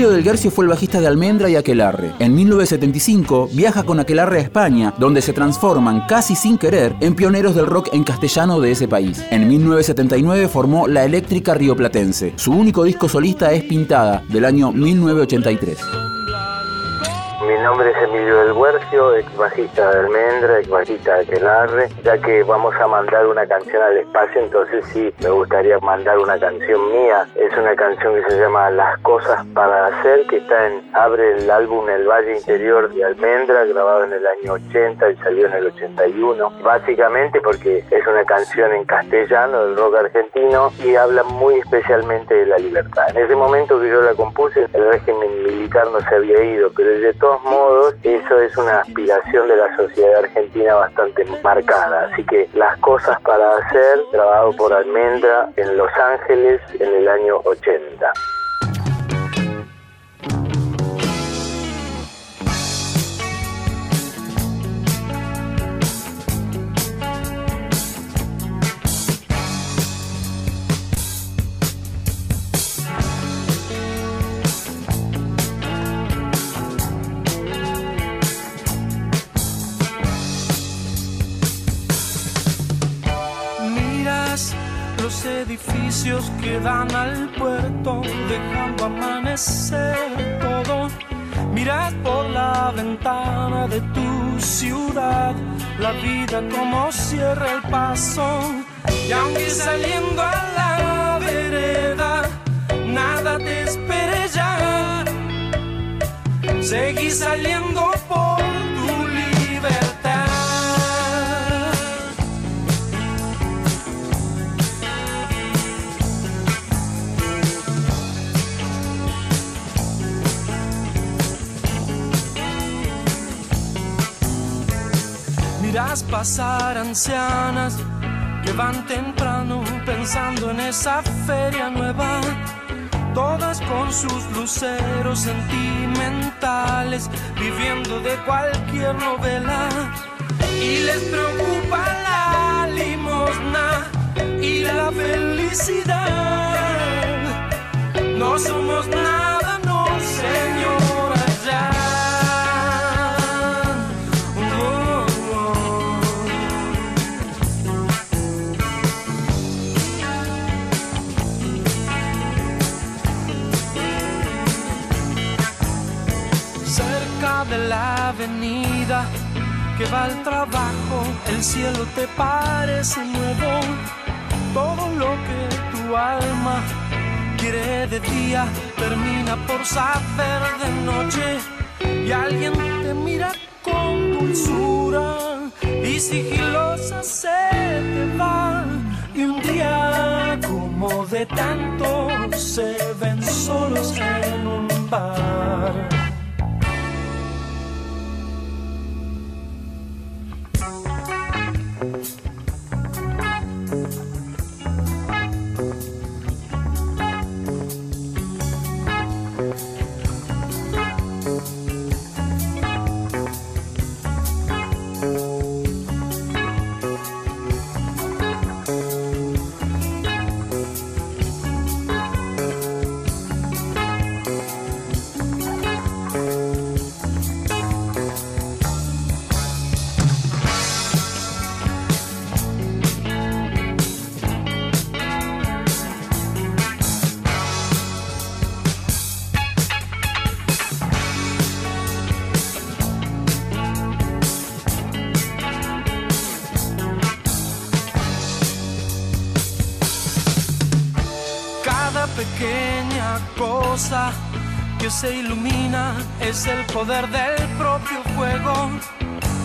Emilio del Guercio fue el bajista de Almendra y Aquelarre. En 1975 viaja con Aquelarre a España, donde se transforman casi sin querer en pioneros del rock en castellano de ese país. En 1979 formó La Eléctrica Rioplatense. Su único disco solista es Pintada, del año 1983. Mi nombre es Emilio del Huercio, ex bajista de Almendra, ex bajista de Aquelarre. Ya que vamos a mandar una canción al espacio, entonces sí, me gustaría mandar una canción mía. Es una canción que se llama Las Cosas para Hacer, que está en Abre el álbum El Valle Interior de Almendra, grabado en el año 80 y salió en el 81. Básicamente porque es una canción en castellano del rock argentino y habla muy especialmente de la libertad. En ese momento que yo la compuse, el régimen militar no se había ido, pero de todos modos, eso es una aspiración de la sociedad argentina bastante marcada. Así que las cosas para hacer, grabado por Almendra en Los Ángeles en el año 80. Edificios que dan al puerto, dejando amanecer todo. Miras por la ventana de tu ciudad, la vida como cierra el paso. Y aunque saliendo a la vereda, nada te espere ya. Seguí saliendo Pasar ancianas que van temprano pensando en esa feria nueva, todas con sus luceros sentimentales, viviendo de cualquier novela. Y les preocupa la limosna y la felicidad. No somos nada, cerca de la avenida que va al trabajo, el cielo te parece nuevo. Todo lo que tu alma quiere de día termina por saber de noche. Y alguien te mira con dulzura y sigilosa se te va. Y un día como de tanto se ven solos en un bar. Mariposa que se ilumina es el poder del propio fuego.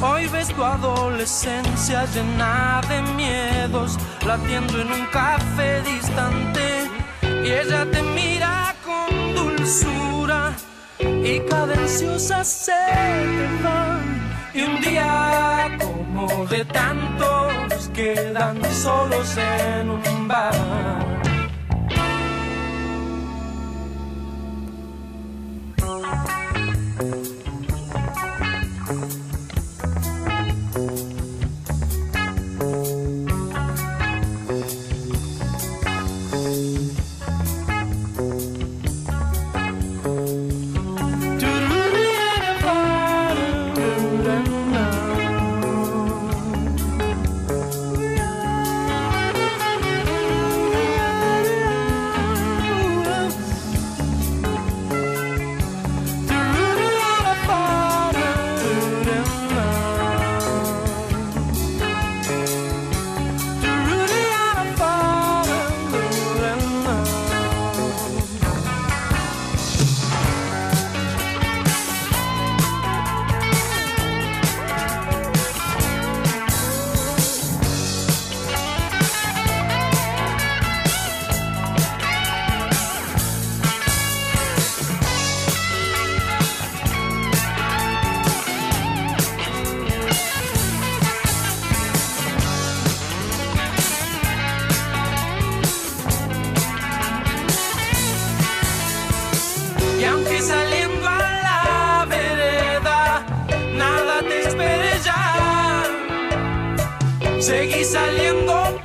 Hoy ves tu adolescencia llena de miedos, latiendo en un café distante. Y ella te mira con dulzura y cadenciosa se. Y un día como de tantos quedan solos en un bar. Seguí saliendo.